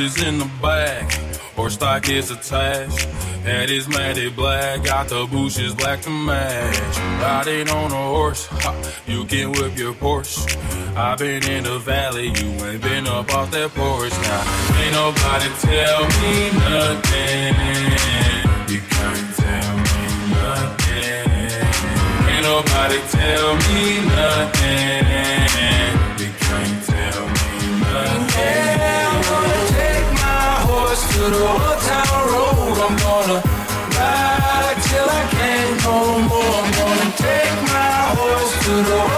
is in the back, or stock is attached. Head is matted black, got the bushes black to match. Riding on a horse, ha, you can whip your Porsche. I've been in the valley, you ain't been up off that porch. Now, ain't nobody tell me nothing. You can't tell me nothing. Ain't nobody tell me nothing. to the old town road. I'm gonna ride till I can't no more. I'm gonna take my horse to the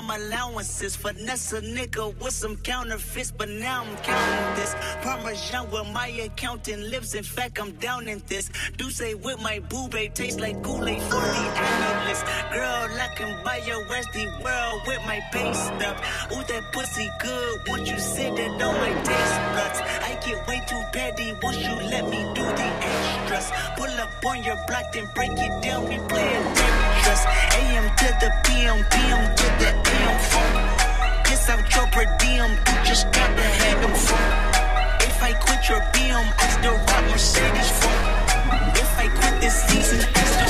time allowances. Finesse a nigga with some counterfeits, but now I'm counting this. Parmesan where my accountant lives. In fact, I'm down in this. Do say with my boo babe tastes like Kool-Aid for the analyst. Girl, I can buy your Westy world with my base stuff. Ooh, that pussy good. Once you sit it on my taste buds, I get way too petty. Once you let me do the extras, pull up on your block then break it down. We play it focus. AM to the PM, PM to the AM phone. Guess I'm chopper DM, you just gotta have them phone. If I quit your BM, I still rock Mercedes phone. If I quit this season, I still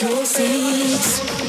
Your seeks.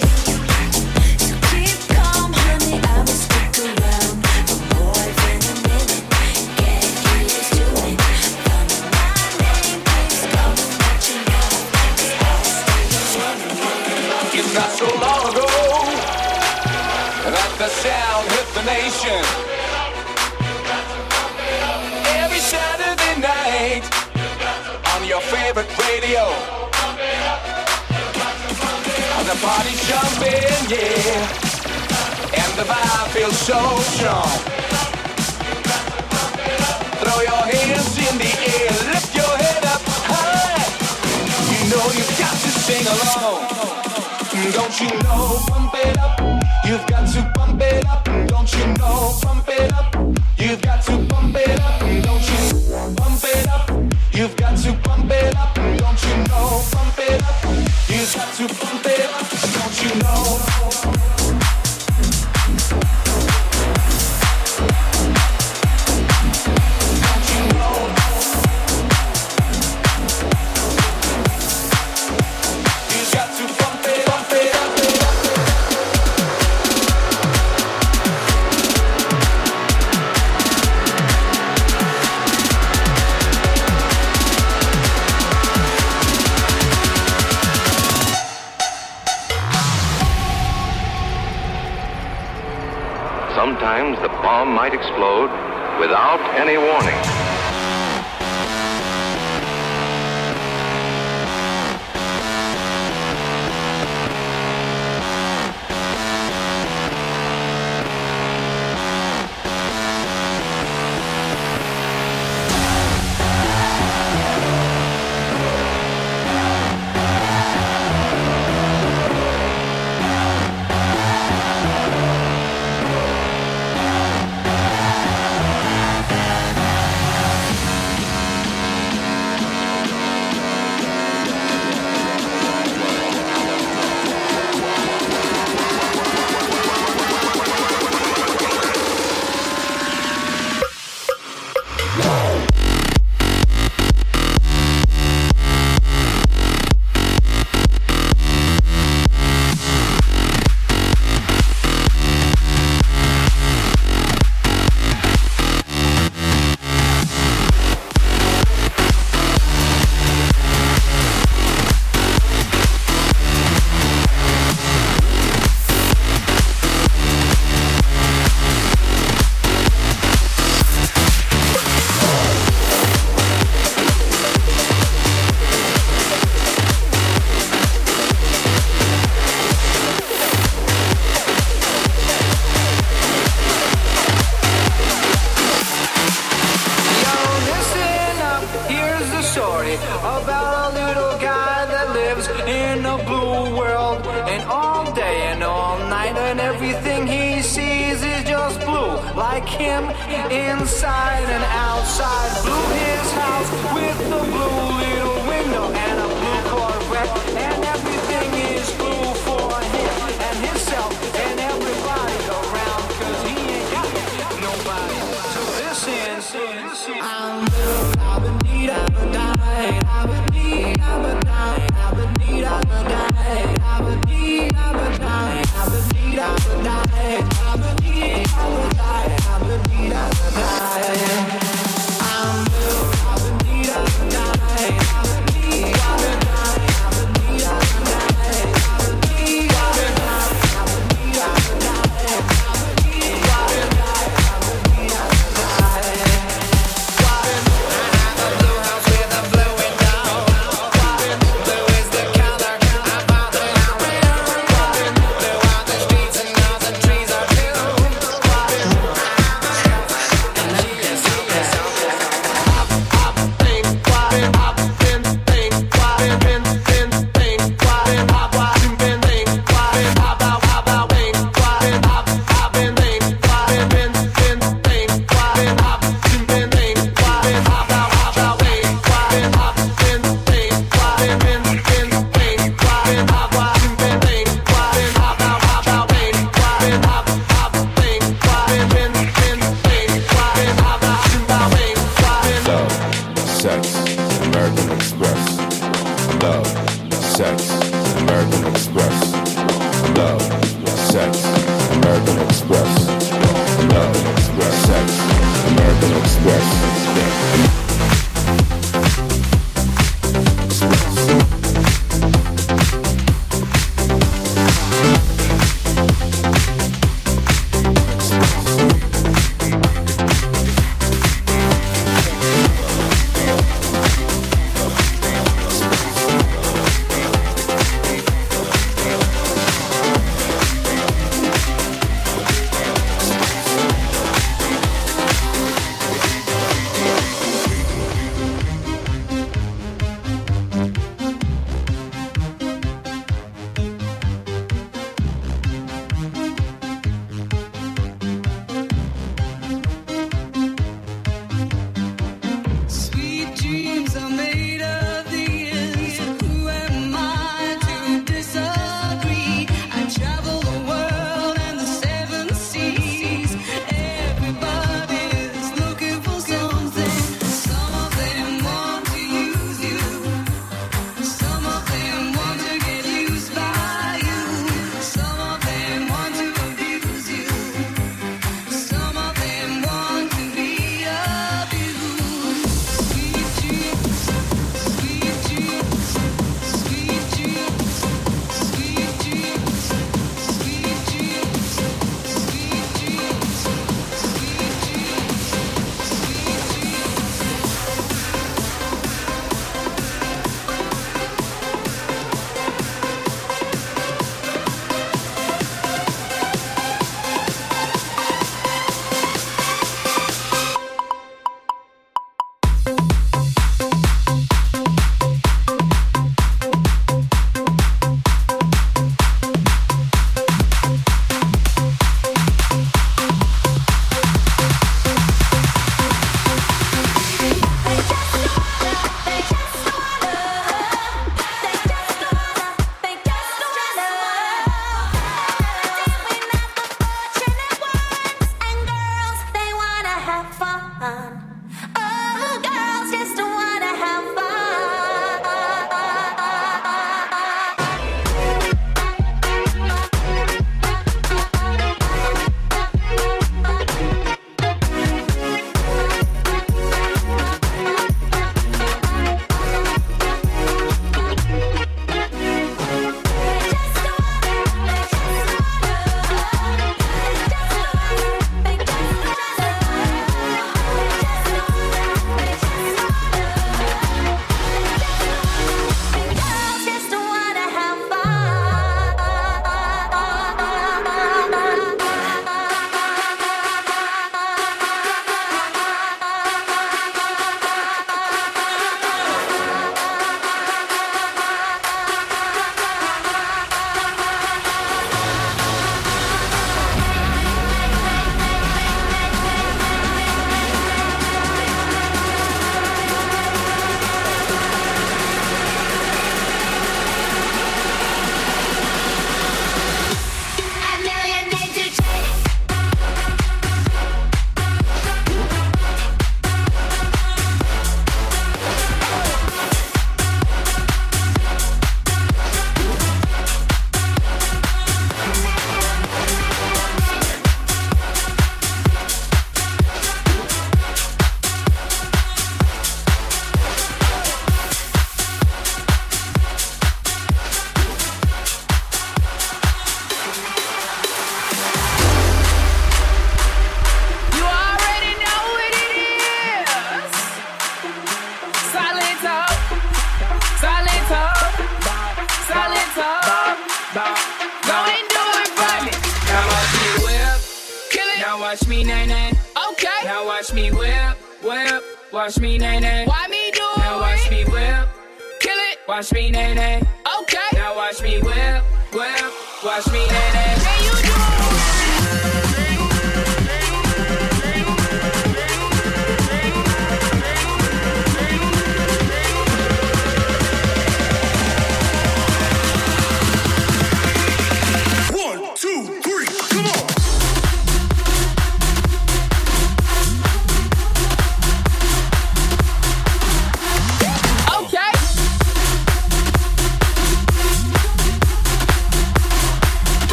Watch me and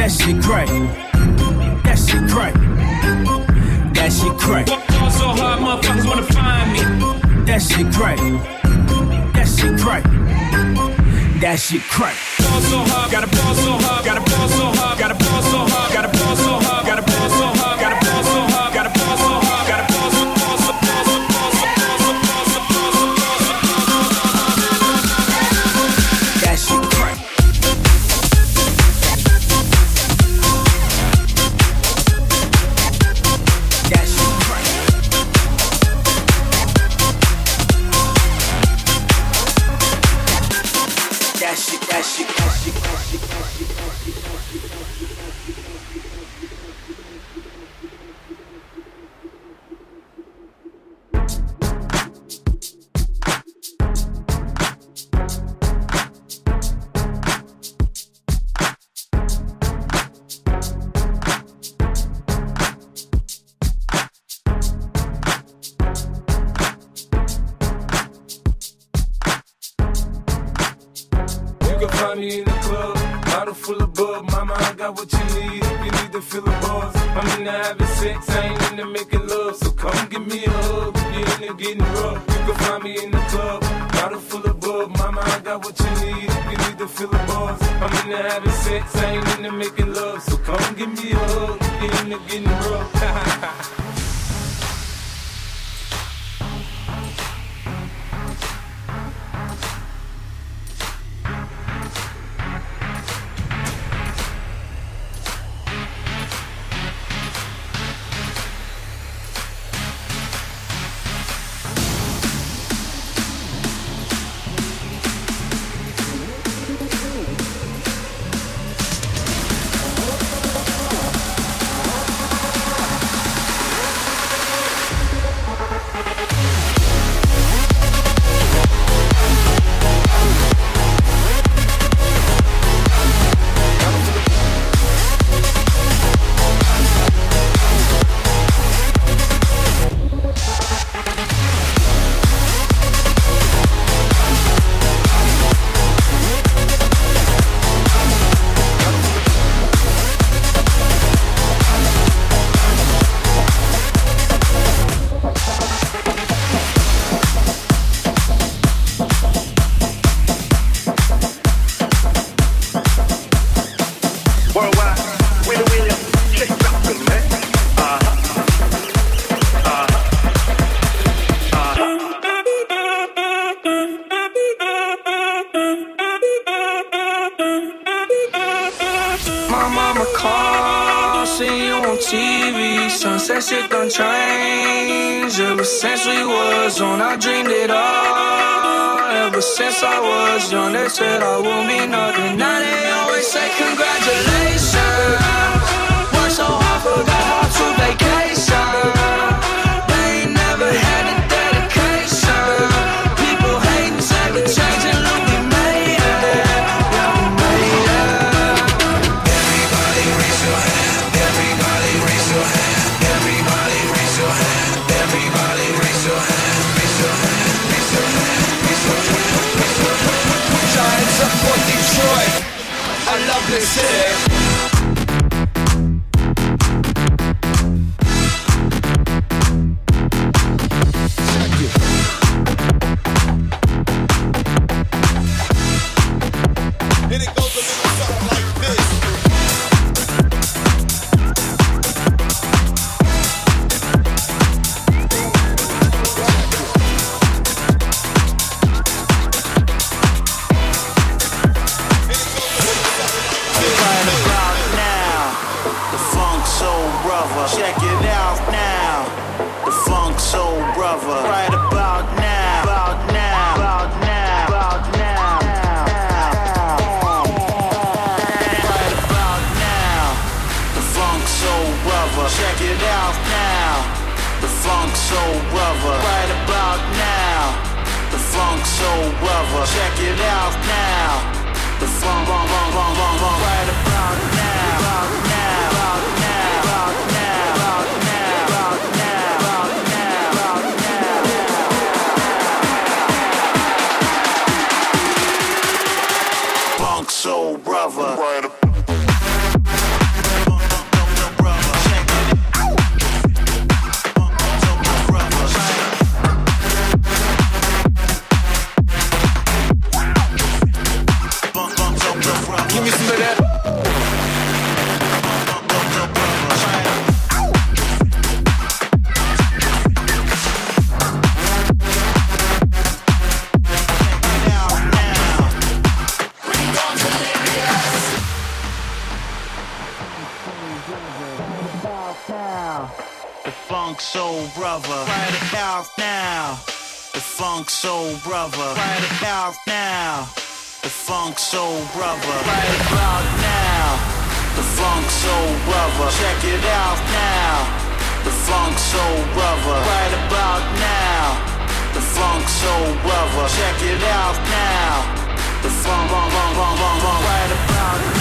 That shit crack. That shit crack. That shit crack. Fuck so hard, motherfuckers wanna find me. That shit crack. That shit crack. That shit crack. Ball so hard, gotta ball so hard, gotta ball so hard, gotta ball so hard, gotta ball so hard. soul brother, right about now. The funk soul brother, right about now. The funk soul brother, check it out now. The funk soul brother, right about now. The funk soul brother, check it out now. The funk, funk, funk, funk, funk, funk. right about now.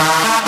And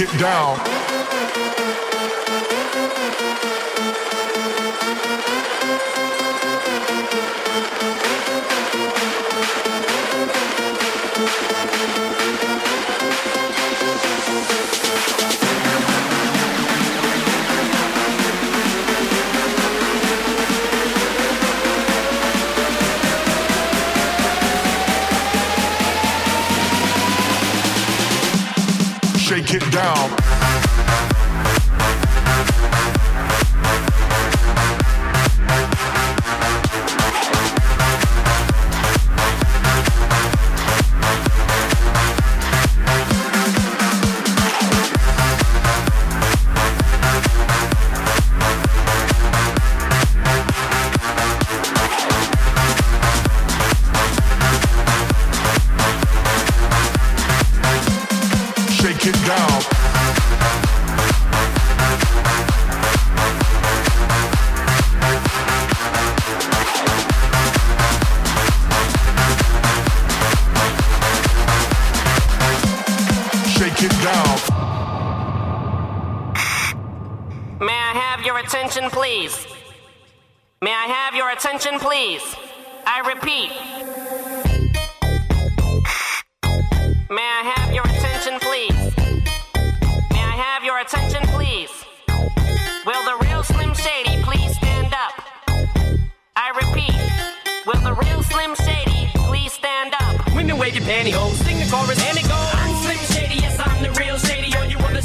It down. Down. May I have your attention, please? May I have your attention, please? I repeat. May I have your attention, please? May I have your attention, please? Will the real Slim Shady please stand up? I repeat. Will the real Slim Shady please stand up? Women wave your pantyhose, sing the chorus, and it goes. I'm Slim Shady,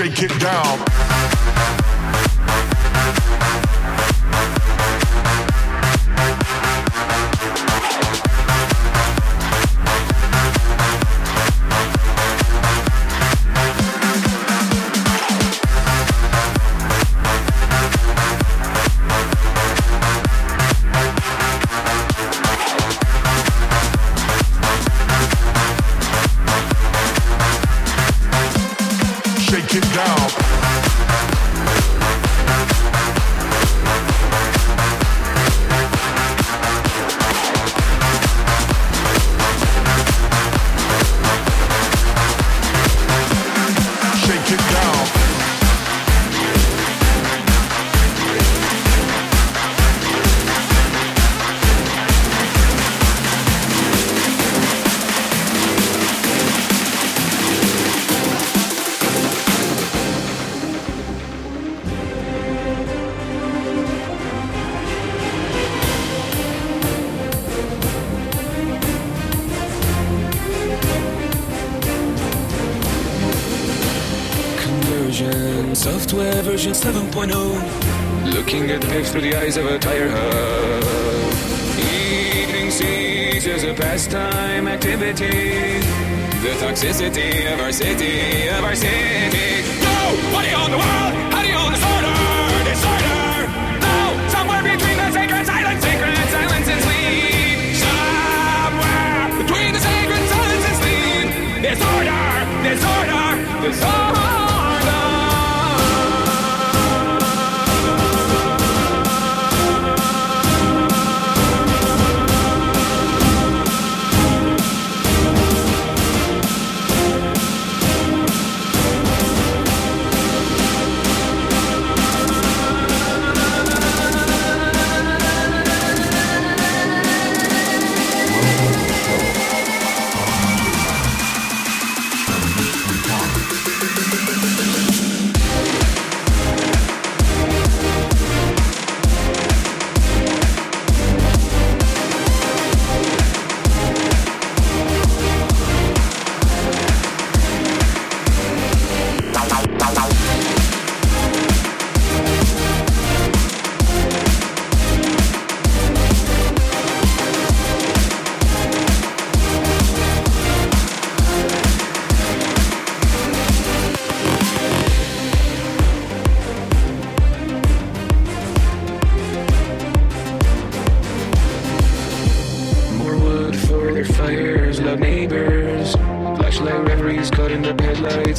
shake it down. to the eyes of a tire hub. Eating seeds is a pastime activity. The toxicity of our city, of our city. No Nobody on the world!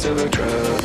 to the ground.